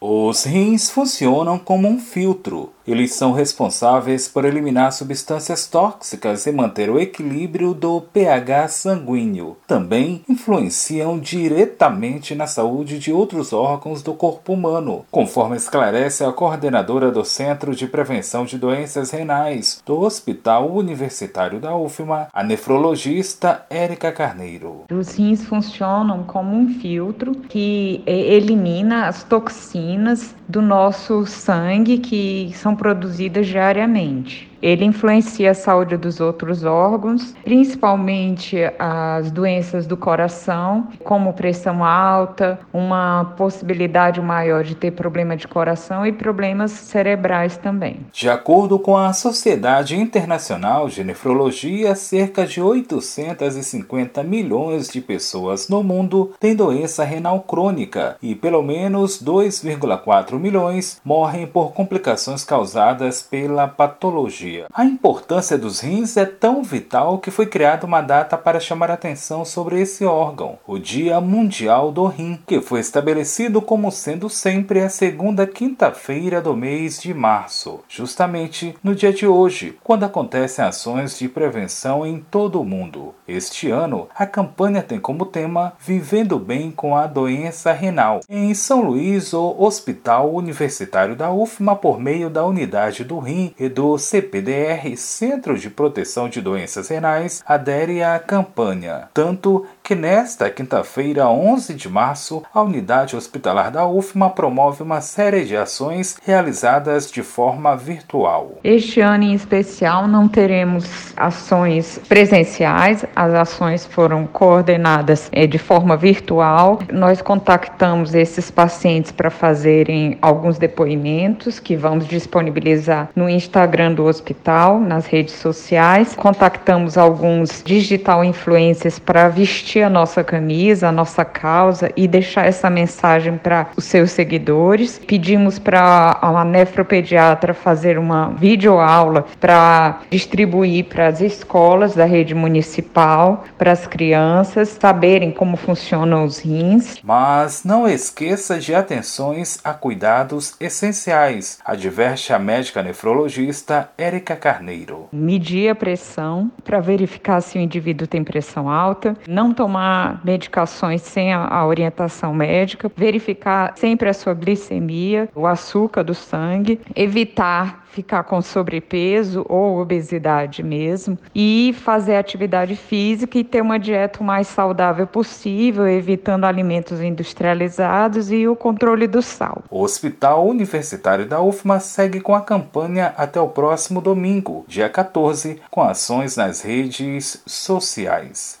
Os rins funcionam como um filtro. Eles são responsáveis por eliminar substâncias tóxicas e manter o equilíbrio do pH sanguíneo. Também influenciam diretamente na saúde de outros órgãos do corpo humano, conforme esclarece a coordenadora do Centro de Prevenção de Doenças Renais do Hospital Universitário da UFMA, a nefrologista Érica Carneiro. Os rins funcionam como um filtro que elimina as toxinas do nosso sangue que são produzidas diariamente. Ele influencia a saúde dos outros órgãos, principalmente as doenças do coração, como pressão alta, uma possibilidade maior de ter problema de coração e problemas cerebrais também. De acordo com a Sociedade Internacional de Nefrologia, cerca de 850 milhões de pessoas no mundo têm doença renal crônica e pelo menos 2,4 milhões morrem por complicações causadas pela patologia dia. A importância dos rins é tão vital que foi criada uma data para chamar atenção sobre esse órgão, o Dia Mundial do Rim, que foi estabelecido como sendo sempre a segunda quinta-feira do mês de março, justamente no dia de hoje, quando acontecem ações de prevenção em todo o mundo. Este ano, a campanha tem como tema Vivendo Bem com a Doença Renal. Em São Luís, o Hospital Universitário da UFMA, por meio da Unidade do Rim e do CP CPDR, Centro de Proteção de Doenças Renais, adere à campanha, tanto que nesta quinta-feira, 11 de março, a unidade hospitalar da UFMA promove uma série de ações realizadas de forma virtual. Este ano em especial não teremos ações presenciais, as ações foram coordenadas eh, de forma virtual. Nós contactamos esses pacientes para fazerem alguns depoimentos que vamos disponibilizar no Instagram do hospital hospital, nas redes sociais. Contactamos alguns digital influencers para vestir a nossa camisa, a nossa causa e deixar essa mensagem para os seus seguidores. Pedimos para a nefropediatra fazer uma videoaula para distribuir para as escolas da rede municipal, para as crianças saberem como funcionam os rins. Mas não esqueça de atenções a cuidados essenciais, adverte a médica nefrologista Erika Érica Carneiro. Medir a pressão para verificar se o indivíduo tem pressão alta, não tomar medicações sem a, a orientação médica, verificar sempre a sua glicemia, o açúcar do sangue, evitar ficar com sobrepeso ou obesidade mesmo e fazer atividade física e ter uma dieta o mais saudável possível, evitando alimentos industrializados e o controle do sal. O Hospital Universitário da UFMA segue com a campanha até o próximo domingo, dia 14, com ações nas redes sociais.